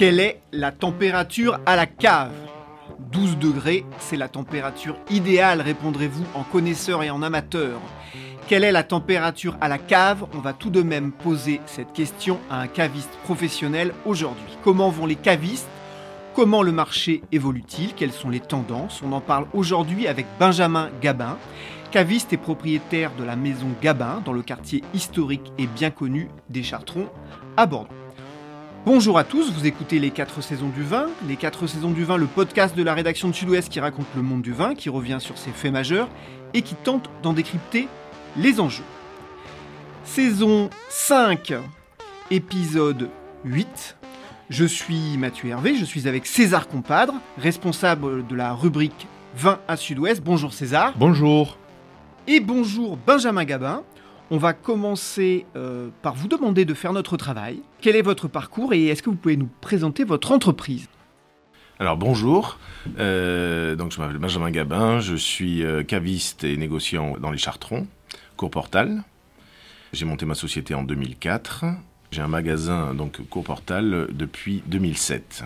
Quelle est la température à la cave? 12 degrés, c'est la température idéale, répondrez-vous en connaisseur et en amateur. Quelle est la température à la cave? On va tout de même poser cette question à un caviste professionnel aujourd'hui. Comment vont les cavistes? Comment le marché évolue-t-il? Quelles sont les tendances? On en parle aujourd'hui avec Benjamin Gabin, caviste et propriétaire de la maison Gabin dans le quartier historique et bien connu des Chartrons à Bordeaux. Bonjour à tous, vous écoutez Les 4 saisons du vin. Les 4 saisons du vin, le podcast de la rédaction de Sud-Ouest qui raconte le monde du vin, qui revient sur ses faits majeurs et qui tente d'en décrypter les enjeux. Saison 5, épisode 8. Je suis Mathieu Hervé, je suis avec César Compadre, responsable de la rubrique Vin à Sud-Ouest. Bonjour César. Bonjour. Et bonjour Benjamin Gabin. On va commencer euh, par vous demander de faire notre travail. Quel est votre parcours et est-ce que vous pouvez nous présenter votre entreprise? Alors bonjour, euh, donc je m'appelle Benjamin Gabin, je suis euh, caviste et négociant dans les Chartrons, Courportal. J'ai monté ma société en 2004. J'ai un magasin donc Courportal depuis 2007.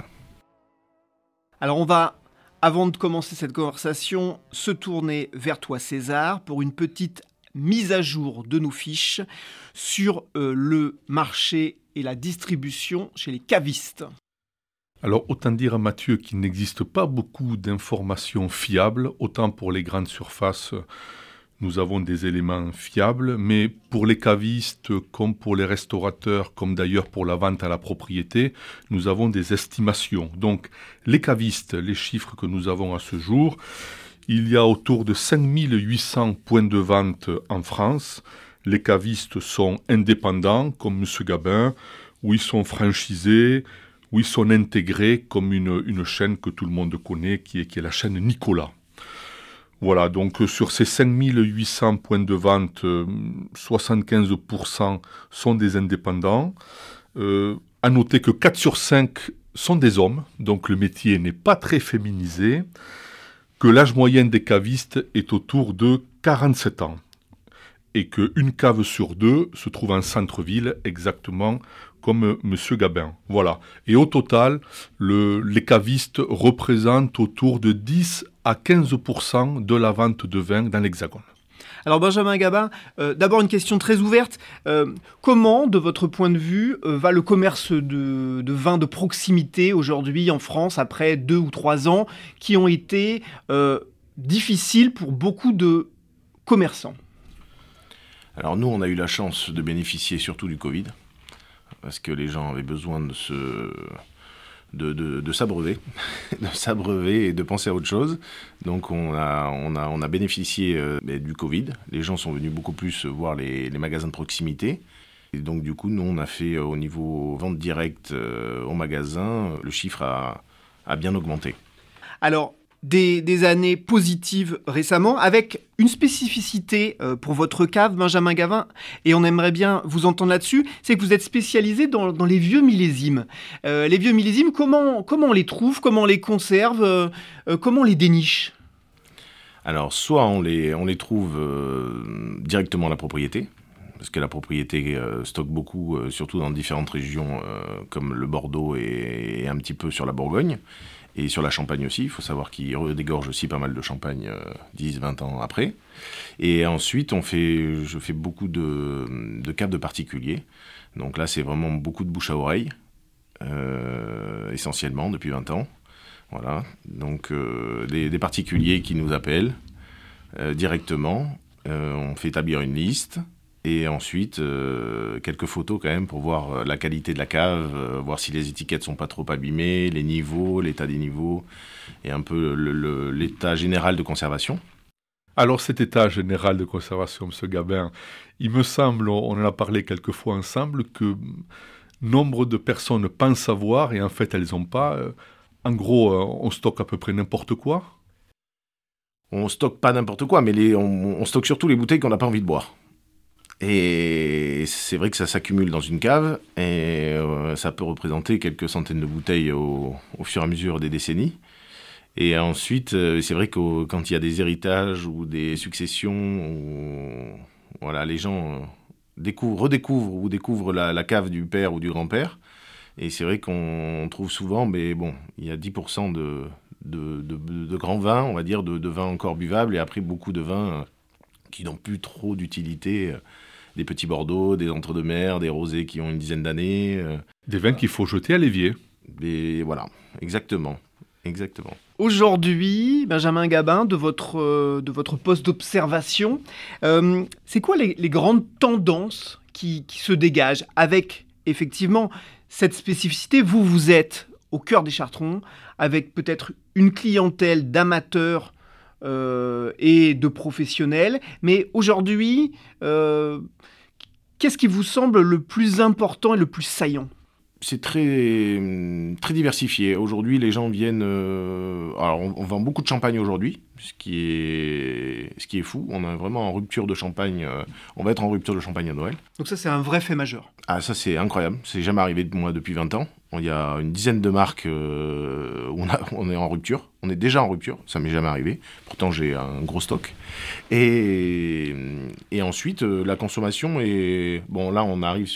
Alors on va, avant de commencer cette conversation, se tourner vers toi César pour une petite mise à jour de nos fiches sur euh, le marché et la distribution chez les cavistes. Alors autant dire à Mathieu qu'il n'existe pas beaucoup d'informations fiables, autant pour les grandes surfaces, nous avons des éléments fiables, mais pour les cavistes, comme pour les restaurateurs, comme d'ailleurs pour la vente à la propriété, nous avons des estimations. Donc les cavistes, les chiffres que nous avons à ce jour, il y a autour de 5800 points de vente en France. Les cavistes sont indépendants, comme M. Gabin, ou ils sont franchisés, ou ils sont intégrés comme une, chaîne que tout le monde connaît, qui est, la chaîne Nicolas. Voilà, donc euh, sur ces 5800 points de vente, 75% euh, sont des indépendants. Euh, à noter que 4 sur 5 sont des hommes, donc le métier n'est pas très féminisé l'âge moyen des cavistes est autour de 47 ans et qu'une cave sur deux se trouve en centre-ville, exactement comme M. Gabin. Voilà. Et au total, les cavistes représentent autour de 10 à 15% de la vente de vin dans l'Hexagone. Alors Benjamin Gabin, euh, d'abord une question très ouverte. Euh, comment, de votre point de vue, euh, va le commerce de, de vin de proximité aujourd'hui en France après deux ou trois ans qui ont été difficiles pour beaucoup de commerçants? Alors nous, on a eu la chance de bénéficier surtout du Covid, parce que les gens avaient besoin de se de, de, s'abreuver, de s'abreuver et de penser à autre chose. Donc on a, on a, on a bénéficié euh, du Covid. Les gens sont venus beaucoup plus voir les, les, magasins de proximité. Et donc du coup, nous, on a fait euh, au niveau vente directe euh, au magasin, le chiffre a, a bien augmenté. Alors, des, années positives récemment, avec une spécificité euh, pour votre cave, Benjamin Gavin, et on aimerait bien vous entendre là-dessus, c'est que vous êtes spécialisé dans, les vieux millésimes. Euh, les vieux millésimes, comment, comment on les trouve, comment on les conserve, euh, comment on les déniche? Alors, soit on les, on les trouve directement à la propriété, parce que la propriété stocke beaucoup, surtout dans différentes régions comme le Bordeaux et, un petit peu sur la Bourgogne. Et sur la Champagne aussi, il faut savoir qu'il dégorge aussi pas mal de Champagne 10-20 euh, ans après. Et ensuite, on fait, je fais beaucoup de, de de particuliers. Donc là, c'est vraiment beaucoup de bouche à oreille, euh, essentiellement depuis 20 ans. Voilà, donc des, particuliers qui nous appellent directement. on fait établir une liste et ensuite, euh, quelques photos quand même pour voir euh, la qualité de la cave, euh, voir si les étiquettes sont pas trop abîmées, les niveaux, l'état des niveaux, et un peu l'état général de conservation. Alors cet état général de conservation, M. Gabin, il me semble, on en a parlé quelques fois ensemble, que nombre de personnes pensent savoir et en fait elles n'ont pas. En gros, on stocke à peu près n'importe quoi? On stocke pas n'importe quoi, mais les, on, on stocke surtout les bouteilles qu'on n'a pas envie de boire. Et c'est vrai que ça s'accumule dans une cave et euh, ça peut représenter quelques centaines de bouteilles au, fur et à mesure des décennies. Et ensuite, euh, c'est vrai que quand il y a des héritages ou des successions, voilà, les gens euh, découvrent, redécouvrent ou découvrent la, cave du père ou du grand-père. Et c'est vrai qu'on trouve souvent, mais bon, il y a 10% de, de, grands vins, on va dire, de vins encore buvables, et après beaucoup de vins qui n'ont plus trop d'utilité des petits Bordeaux, des entre-deux-mer, des rosés qui ont une dizaine d'années. Euh. Des vins qu'il faut jeter à l'évier. Et voilà, exactement. Exactement. Aujourd'hui, Benjamin Gabin, de votre, euh, de votre poste d'observation, euh, c'est quoi les, grandes tendances qui, qui, se dégagent avec effectivement cette spécificité? Vous, vous êtes au cœur des Chartrons, avec peut-être une clientèle d'amateurs et de professionnels. Mais aujourd'hui, euh, qu'est-ce qui vous semble le plus important et le plus saillant? C'est très, très diversifié. Aujourd'hui, les gens viennent. Euh, alors, on, vend beaucoup de champagne aujourd'hui, ce, qui est, ce qui est fou. On est vraiment en rupture de champagne. on va être en rupture de champagne à Noël. Donc, ça, c'est un vrai fait majeur. Ah, ça, c'est incroyable. C'est jamais arrivé de moi depuis 20 ans. Il y a une dizaine de marques où on, est en rupture. On est déjà en rupture, ça m'est jamais arrivé. Pourtant, j'ai un gros stock. Et, ensuite, euh, la consommation est. Bon, là, on arrive.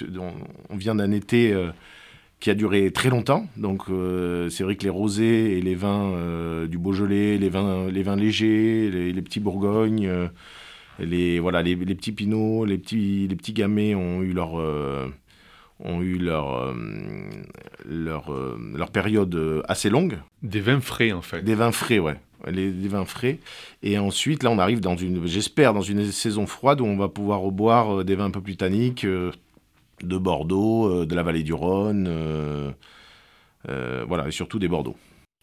On, vient d'un été euh, qui a duré très longtemps. Donc, euh, c'est vrai que les rosés et les vins du Beaujolais, les vins, les vins légers, les, petits Bourgognes, les, voilà, les, petits Pinots, les petits, les petits Gamay ont eu leur ont eu leur, leur, leur période assez longue. Des vins frais, en fait. Des vins frais, ouais. Les, vins frais. Et ensuite, là, on arrive dans une, j'espère, dans une saison froide où on va pouvoir reboire euh, des vins un peu plus tanniques euh, de Bordeaux, euh, de la vallée du Rhône, voilà, et surtout des Bordeaux.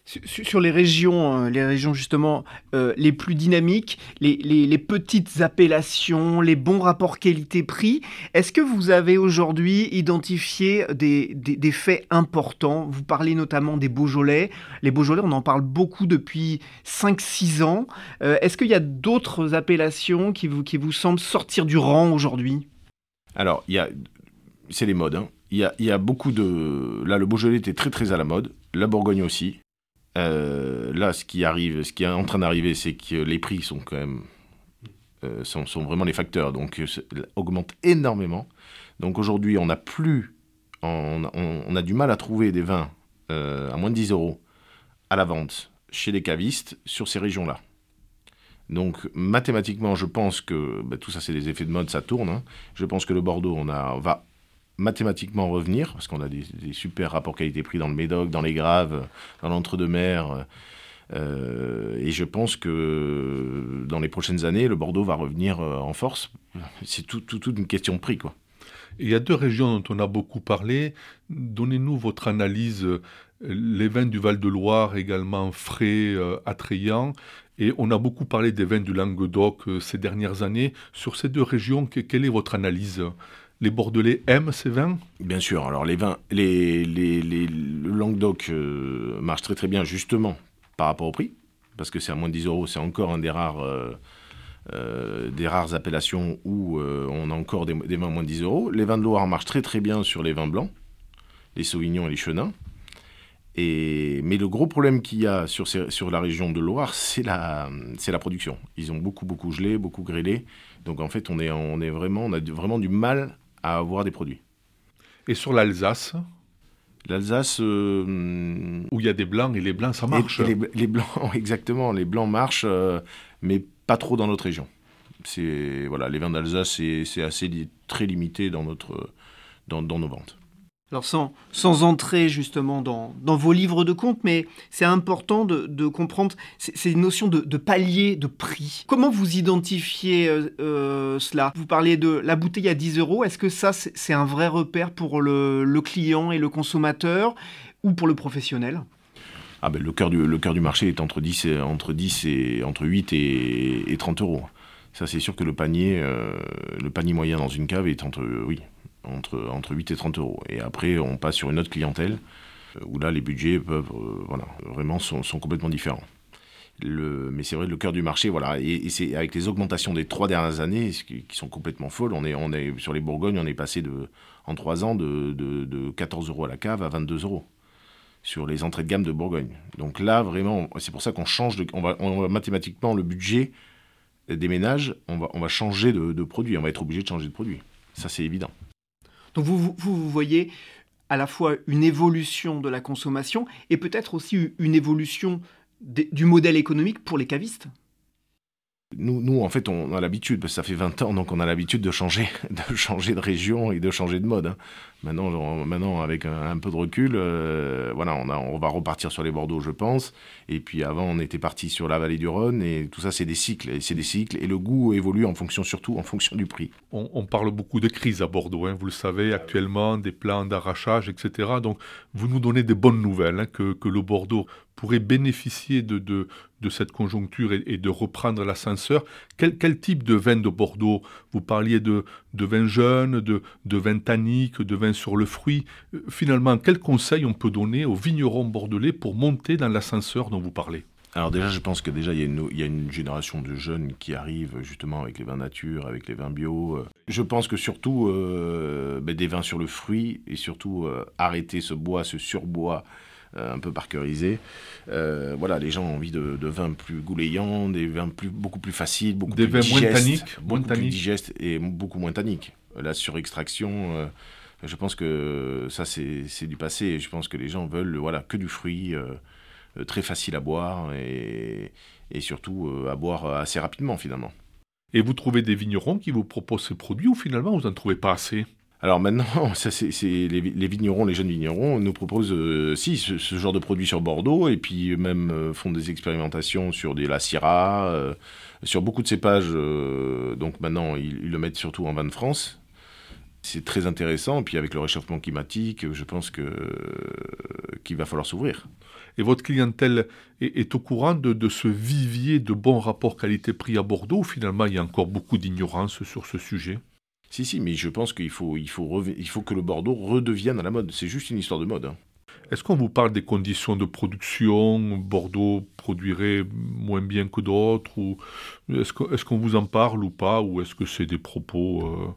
Sur les régions, les régions justement les plus dynamiques, les, petites appellations, les bons rapports qualité-prix, est-ce que vous avez aujourd'hui identifié des, des, faits importants? Vous parlez notamment des Beaujolais. Les Beaujolais, on en parle beaucoup depuis 5-6 ans. est-ce qu'il y a d'autres appellations qui vous, qui vous semblent sortir du rang aujourd'hui? Alors, il y a, c'est les modes. Hein. Il, y a, il y a beaucoup de... Là, le Beaujolais était très très à la mode. La Bourgogne aussi. Euh, là, ce qui arrive, ce qui est en train d'arriver, c'est que les prix sont quand même euh, sont, vraiment les facteurs, donc euh, augmentent énormément. Donc aujourd'hui, on n'a plus, on, on, a du mal à trouver des vins à moins de 10 euros à la vente chez les cavistes sur ces régions-là. Donc mathématiquement, je pense que bah, tout ça, c'est des effets de mode, ça tourne. Hein. Je pense que le Bordeaux, on a, va mathématiquement revenir, parce qu'on a des, super rapports qualité-prix dans le Médoc, dans les Graves, dans l'entre-deux-mers. Euh, et je pense que dans les prochaines années, le Bordeaux va revenir euh, en force. C'est tout, toute une question de prix. Quoi. Il y a deux régions dont on a beaucoup parlé. Donnez-nous votre analyse. Les vins du Val-de-Loire également frais, euh, attrayants. Et on a beaucoup parlé des vins du Languedoc ces dernières années. Sur ces deux régions, quelle est votre analyse? Les Bordelais aiment ces vins? Bien sûr. Alors les vins, les, le Languedoc euh, marche très très bien justement par rapport au prix, parce que c'est à moins de 10 euros. C'est encore un des rares, euh, euh, des rares appellations où on a encore des, vins à moins de 10 euros. Les vins de Loire marchent très très bien sur les vins blancs, les Sauvignons et les Chenins. Et, mais le gros problème qu'il y a sur, sur la région de Loire, c'est la, la production. Ils ont beaucoup, beaucoup gelé, beaucoup grêlé. Donc en fait, on, est, on, est vraiment, on a vraiment du mal à avoir des produits. Et sur l'Alsace L'Alsace. Euh, Où il y a des blancs et les blancs, ça marche. les, blancs, exactement, les blancs marchent, euh, mais pas trop dans notre région. C'est voilà, les vins d'Alsace, c'est assez très limité dans notre dans, dans nos ventes. Alors sans, entrer justement dans, vos livres de compte, mais c'est important de, comprendre ces notions de, palier, de prix. Comment vous identifiez euh, euh, cela? Vous parlez de la bouteille à 10 euros. Est-ce que ça, c'est un vrai repère pour le, client et le consommateur ou pour le professionnel? Ah ben, le, cœur du, marché est entre 10 et, entre 10 et, entre 8 et, et 30 euros. Ça, c'est sûr que le panier, euh, le panier moyen dans une cave est entre, oui, entre, entre 8 et 30 euros. Et après, on passe sur une autre clientèle euh, où là, les budgets peuvent, euh, voilà, vraiment sont, sont, complètement différents. Mais c'est vrai, le cœur du marché, voilà, et, c'est avec les augmentations des trois dernières années qui, sont complètement folles. On est, on est sur les Bourgognes, on est passé de, en trois ans de, de, de 14 euros à la cave à 22 euros sur les entrées de gamme de Bourgogne. Donc là, vraiment, c'est pour ça qu'on change, de, on va, mathématiquement le budget des ménages, on va, on va changer de produit, on va être obligé de changer de produit. Ça, c'est évident. Donc vous, vous, voyez à la fois une évolution de la consommation et peut-être aussi une évolution du modèle économique pour les cavistes nous, nous, en fait, on a l'habitude, parce que ça fait 20 ans, donc on a l'habitude de changer, de changer de région et de changer de mode. Hein. Maintenant, maintenant, avec un, peu de recul, euh, voilà, on, va repartir sur les Bordeaux, je pense. Et puis avant, on était parti sur la vallée du Rhône, et tout ça, c'est des cycles. Et c'est des cycles, et le goût évolue en fonction, surtout en fonction du prix. On, on parle beaucoup de crise à Bordeaux, hein, vous le savez, actuellement, des plans d'arrachage, etc. Donc, vous nous donnez des bonnes nouvelles, hein, que, que le Bordeaux pourrait bénéficier de, de, cette conjoncture et, de reprendre l'ascenseur. Quel, quel, type de vin de Bordeaux? Vous parliez de, de vin jeune, de, de vin tannique, de vin sur le fruit. Finalement, quel conseil on peut donner aux vignerons bordelais pour monter dans l'ascenseur dont vous parlez? Alors déjà, je pense que déjà, il y, a une, il y a une génération de jeunes qui arrivent justement avec les vins nature, avec les vins bio. Je pense que surtout, euh, ben, des vins sur le fruit et surtout euh, arrêter ce bois, ce surbois euh, un peu parkerisé. Euh, voilà, les gens ont envie de, de, vins plus goulayants, des vins plus, beaucoup plus faciles, beaucoup des plus vins moins tanniques, beaucoup moins plus digestes et beaucoup moins tanniques. La surextraction, euh, je pense que ça c'est du passé. Je pense que les gens veulent voilà que du fruit, euh, très facile à boire et, et surtout euh, à boire assez rapidement finalement. Et vous trouvez des vignerons qui vous proposent ces produits ou finalement vous n'en trouvez pas assez? Alors maintenant, les, vignerons, les jeunes vignerons nous proposent euh, si ce, genre de produits sur Bordeaux et puis même euh, font des expérimentations sur des la Syrah, euh, sur beaucoup de cépages. Euh, donc maintenant, ils, le mettent surtout en vin de France. C'est très intéressant. Et puis avec le réchauffement climatique, je pense que qu'il va falloir s'ouvrir. Et votre clientèle est, est au courant de, de, ce vivier de bons rapports qualité-prix à Bordeaux. Finalement, il y a encore beaucoup d'ignorance sur ce sujet? Si, si, mais je pense qu'il faut, il faut, il faut que le Bordeaux redevienne à la mode. C'est juste une histoire de mode. Hein. Est-ce qu'on vous parle des conditions de production? Bordeaux produirait moins bien que d'autres ou Est-ce qu'on est qu vous en parle ou pas? Ou est-ce que c'est des propos euh,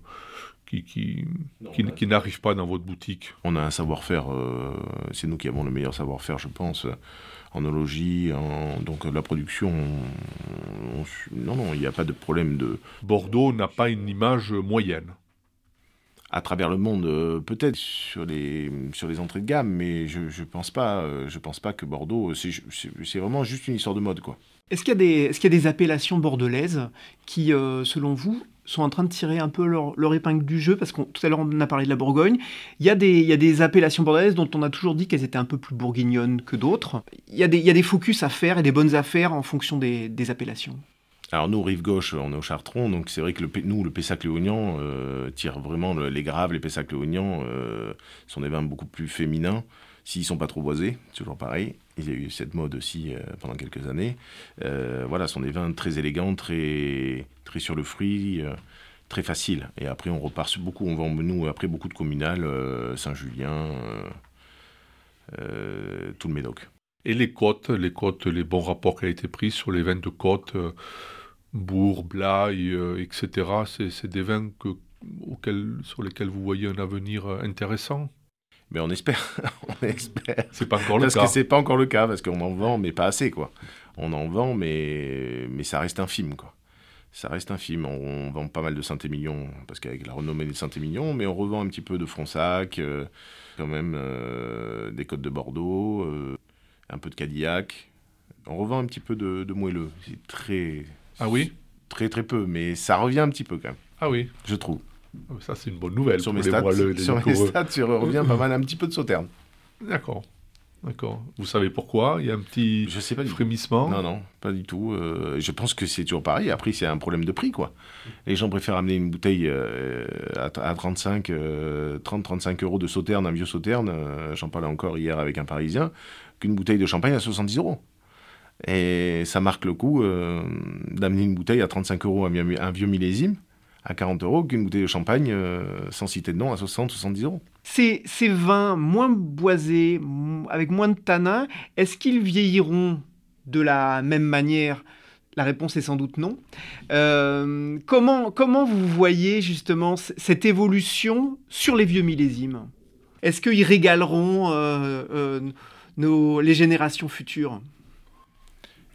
qui, qui, qui, qui n'arrivent pas dans votre boutique? On a un savoir-faire, euh, c'est nous qui avons le meilleur savoir-faire, je pense, en ologie, en, donc la production. On, on, non, non, il n'y a pas de problème de. Bordeaux n'a pas une image moyenne à travers le monde, euh, peut-être sur les, sur les entrées de gamme, mais je ne pense, pas, euh, pense pas que Bordeaux, c'est vraiment juste une histoire de mode. quoi. Est-ce qu'il y, est y, a des appellations bordelaises qui, euh, selon vous, sont en train de tirer un peu leur, leur épingle du jeu? Parce que tout à l'heure, on a parlé de la Bourgogne. Il y, a des, il y a des appellations bordelaises dont on a toujours dit qu'elles étaient un peu plus bourguignonnes que d'autres. Il, il y, a des focus à faire et des bonnes affaires en fonction des, des appellations. Alors nous, rive gauche, on est au Chartron, donc c'est vrai que le, nous, le Pessac-Léognan euh, tire vraiment le, les graves, les Pessac-Léognan euh, sont des vins beaucoup plus féminins, s'ils sont pas trop boisés, toujours pareil. Il y a eu cette mode aussi euh, pendant quelques années. Euh, voilà, sont des vins très élégants, très, très sur le fruit, très faciles. Et après, on repart beaucoup, on vend, nous, après, beaucoup de communales, Saint-Julien, tout le Médoc. Et les côtes, les côtes, les bons rapports qui ont été pris sur les vins de côte Bourg, Blaye, euh, etc. C'est des vins que, auxquels, sur lesquels vous voyez un avenir intéressant mais on espère, on espère. C'est pas encore le parce cas. Parce que c'est pas encore le cas, parce qu'on en vend, mais pas assez, quoi. On en vend, mais, mais ça reste infime, quoi. Ça reste infime. On, on vend pas mal de Saint-Émilion, parce qu'avec la renommée de Saint-Émilion, mais on revend un petit peu de Fronsac, euh, quand même euh, des Côtes de Bordeaux, euh, un peu de Cadillac. On revend un petit peu de, de moelleux. C'est très, ah oui Très très peu, mais ça revient un petit peu quand même. Ah oui Je trouve. Ah, Ça, c'est une bonne nouvelle Sur pour mes les stats, les sur mes stats, tu reviens pas mal un petit peu de sauterne. D'accord. D'accord. Vous savez pourquoi? Il y a un petit Je sais pas du frémissement? Non, non, pas du tout. Euh, je pense que c'est toujours pareil. Après, c'est un problème de prix, quoi. Les gens préfèrent amener une bouteille euh, à, à 35, euh, 30-35 euros de sauterne, un vieux sauterne, euh, j'en parlais encore hier avec un Parisien, qu'une bouteille de champagne à 70 euros. Et ça marque le coup euh, d'amener une bouteille à 35 euros, un, vieux- millésime, à 40 euros, qu'une bouteille de champagne, euh, sans citer de nom, à 60-70 euros. Ces, ces vins moins boisés, avec moins de tanins, est-ce qu'ils vieilliront de la même manière? La réponse est sans doute non. Euh, comment, comment vous voyez justement cette évolution sur les vieux millésimes? Est-ce qu'ils régaleront nos, les générations futures?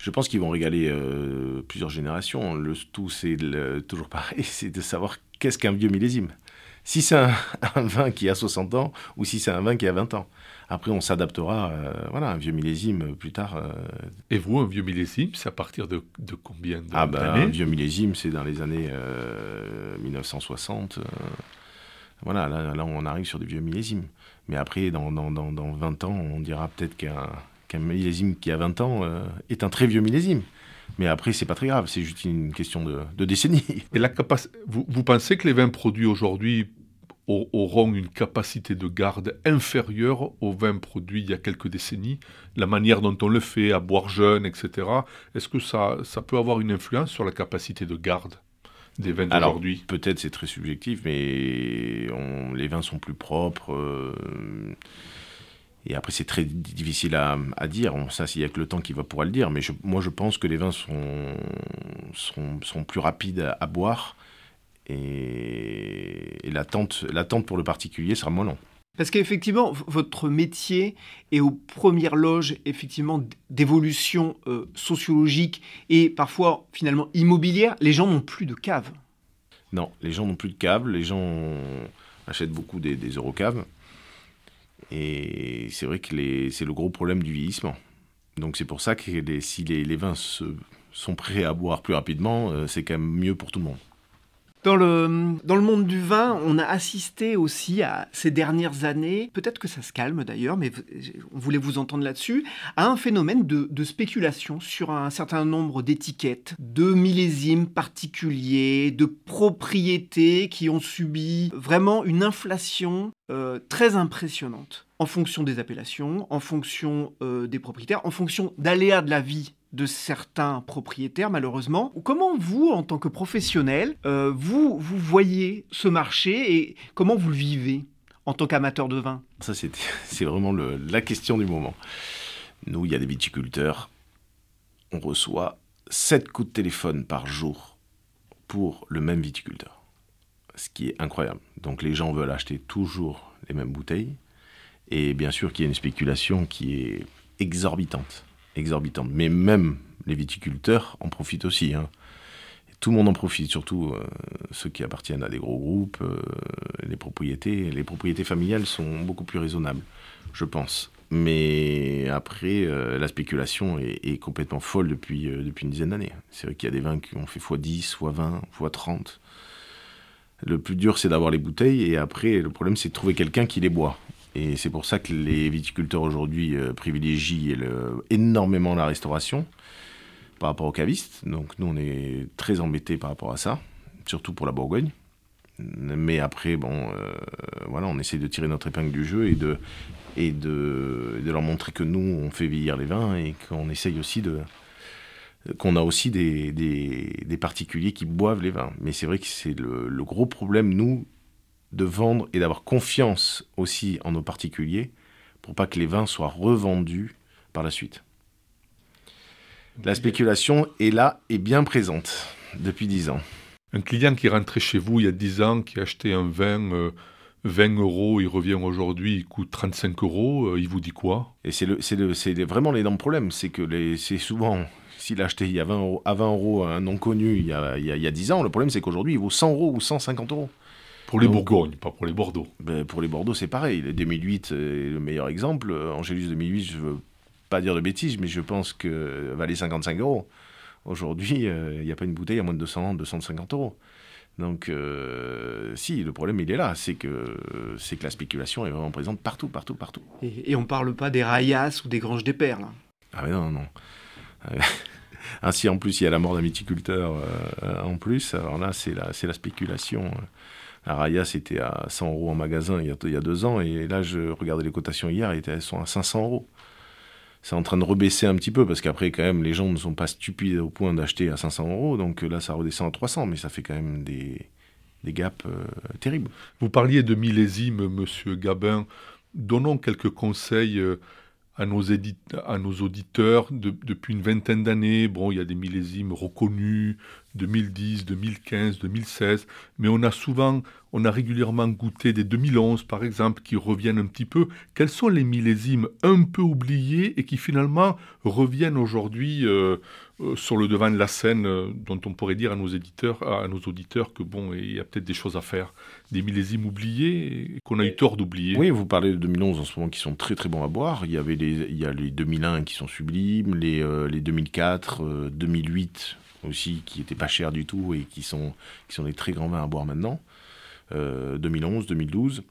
Je pense qu'ils vont régaler euh, plusieurs générations. Le tout, c'est toujours pareil, c'est de savoir qu'est-ce qu'un vieux millésime. Si c'est un, un vin qui a 60 ans ou si c'est un vin qui a 20 ans. Après, on s'adaptera. euh, voilà, un vieux millésime euh, plus tard. euh, Et vous, un vieux millésime, c'est à partir de, de combien de- ah ben, d'années un vieux millésime, c'est dans les années euh, 1960. euh, voilà, là, là, on arrive sur des vieux millésimes. Mais après, dans, dans, dans, dans 20 ans, on dira peut-être qu'un qu'un millésime qui a 20 ans euh, est un très vieux millésime. Mais après, c'est pas très grave, c'est juste une question de, de décennie. Et la vous, vous pensez que les vins produits aujourd'hui au- auront une capacité de garde inférieure aux vins produits il y a quelques décennies? La manière dont on le fait, à boire jeune, etc. Est-ce que ça, ça peut avoir une influence sur la capacité de garde des vins d'aujourd'hui? peut-être c'est très subjectif, mais on- les vins sont plus propres. euh, et après, c'est très di- difficile à, à dire. On- Ça, il n'y a que le temps qui va pouvoir le dire. Mais je- moi, je pense que les vins sont, sont, sont plus rapides à, à boire. Et, et l'attente, l'attente pour le particulier sera moins long. Parce qu'effectivement, votre métier est aux premières loges effectivement d'évolution euh, sociologique et parfois finalement immobilière. Les gens n'ont plus de cave. Non, les gens n'ont plus de câbles, les gens achètent beaucoup des, des Eurocaves. Et c'est vrai que c'est le gros problème du vieillissement. Donc c'est pour ça que si les, vins sont prêts à boire plus rapidement, euh, c'est quand même mieux pour tout le monde. Dans le, monde du vin, on a assisté aussi à ces dernières années, peut-être que ça se calme d'ailleurs, mais on voulait vous entendre là-dessus, à un phénomène de, de spéculation sur un certain nombre d'étiquettes, de millésimes particuliers, de propriétés qui ont subi vraiment une inflation euh, très impressionnante en fonction des appellations, en fonction euh, des propriétaires, en fonction d'aléas de la vie de certains propriétaires, malheureusement. Comment vous, en tant que professionnel, euh, vous, vous voyez ce marché et comment vous le vivez en tant qu'amateur de vin? Ça, c'est vraiment la question du moment. Nous, il y a des viticulteurs, on reçoit 7 coups de téléphone par jour pour le même viticulteur. Ce qui est incroyable. Donc les gens veulent acheter toujours les mêmes bouteilles. Et bien sûr qu'il y a une spéculation qui est exorbitante. Exorbitante. Mais même les viticulteurs en profitent aussi. hein. Tout le monde en profite, surtout euh, ceux qui appartiennent à des gros groupes. euh, les propriétés, les propriétés familiales sont beaucoup plus raisonnables, je pense. Mais après, euh, la spéculation est, complètement folle depuis, euh, depuis une dizaine d'années. C'est vrai qu'il y a des vins qui ont fait x10, x20, x30. Le plus dur, c'est d'avoir les bouteilles, et après, le problème, c'est de trouver quelqu'un qui les boit. Et c'est pour ça que les viticulteurs aujourd'hui euh, privilégient énormément la restauration par rapport aux cavistes. Donc nous, on est très embêtés par rapport à ça, surtout pour la Bourgogne. Mais après, bon, euh, voilà, on essaie de tirer notre épingle du jeu et de, et de, leur montrer que nous, on fait vieillir les vins et qu'on essaye aussi de qu'on a aussi des, des, particuliers qui boivent les vins. Mais c'est vrai que c'est le gros problème, nous, de vendre et d'avoir confiance aussi en nos particuliers pour pas que les vins soient revendus par la suite. La spéculation est là et bien présente depuis 10 ans. Un client qui rentrait chez vous il y a 10 ans, qui achetait un vin euh, 20 euros, il revient aujourd'hui, il coûte 35 euros, euh, il vous dit quoi? Et c'est le, c'est le, c'est les- vraiment l'énorme problème, c'est que les, c'est souvent, s'il a acheté il y a 20 euros, à 20 euros un non connu il y, a, il, y a, il y a 10 ans, le problème c'est qu'aujourd'hui il vaut 100 euros ou 150 euros. Pour les Donc- Bourgognes, pas pour les Bordeaux. Ben, pour les Bordeaux c'est pareil, le 2008 est le meilleur exemple. Angélus 2008, je veux pas dire de bêtises, mais je pense que valait 55 euros. Aujourd'hui, euh, il n'y a pas une bouteille à moins de 200, 250 euros. Donc, si, le problème, il est là. C'est que, c'est que la spéculation est vraiment présente partout, partout, partout. Et, on ne parle pas des rayas ou des granges des perles. Ah, mais non, non. Ainsi, en plus, il y a la mort d'un viticulteur en plus. Alors là, c'est la, c'est la spéculation. La Raya, c'était à 100 euros en magasin il y, a, deux ans. Et là, je regardais les cotations hier, elles sont à 500 euros. C'est en train de rebaisser un petit peu parce qu'après, quand même, les gens ne sont pas stupides au point d'acheter à 500 euros. Donc là, ça redescend à 300, mais ça fait quand même des, des gaps euh, terribles. Vous parliez de millésime, monsieur Gabin. Donnons quelques conseils. Euh, à à nos auditeurs depuis une vingtaine d'années. Bon, il y a des millésimes reconnus, 2010, 2015, 2016, mais on a souvent, on a régulièrement goûté des 2011 par exemple qui reviennent un petit peu. Quels sont les millésimes un peu oubliés et qui finalement reviennent aujourd'hui euh, euh, sur le devant de la scène, euh, dont on pourrait dire à nos éditeurs, à nos auditeurs que bon, il y a peut-être des choses à faire, des millésimes oubliés qu'on a eu tort d'oublier? Oui, vous parlez de 2011 en ce moment qui sont très très bons à boire. Il y avait les, il y a les 2001 qui sont sublimes, les, les 2004, 2008 aussi, qui n'étaient pas chers du tout et qui sont, qui sont des très grands vins à boire maintenant. 2011, euh, 2012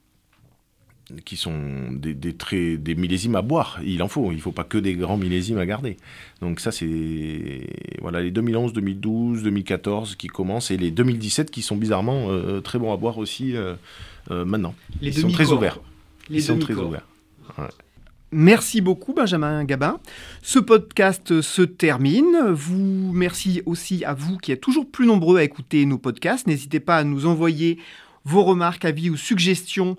qui sont des, des, très, des millésimes à boire. Il en faut, il ne faut pas que des grands millésimes à garder. Donc ça, c'est voilà, les 2011, 2012, 2014 qui commencent et les 2017 qui sont bizarrement euh, très bons à boire aussi euh, maintenant. Les Ils sont très ouverts. Les Ils sont très ouverts. Merci beaucoup Benjamin Gabin. Ce podcast se termine. Vous merci aussi à vous qui êtes toujours plus nombreux à écouter nos podcasts. N'hésitez pas à nous envoyer vos remarques, avis ou suggestions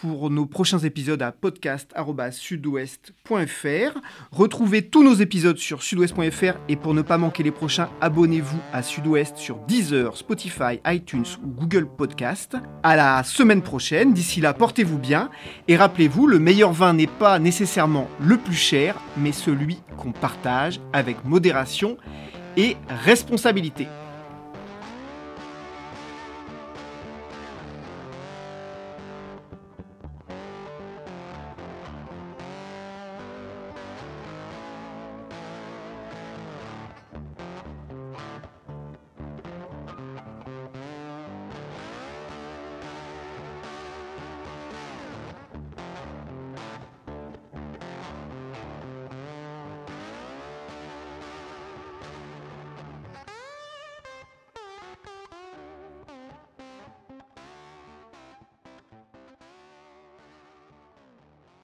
pour nos prochains épisodes à podcast.sudouest.fr. Retrouvez tous nos épisodes sur sudouest.fr et pour ne pas manquer les prochains, abonnez-vous à Sudouest sur Deezer, Spotify, iTunes ou Google Podcast. À la semaine prochaine. D'ici là, portez-vous bien et rappelez-vous, le meilleur vin n'est pas nécessairement le plus cher, mais celui qu'on partage avec modération et responsabilité.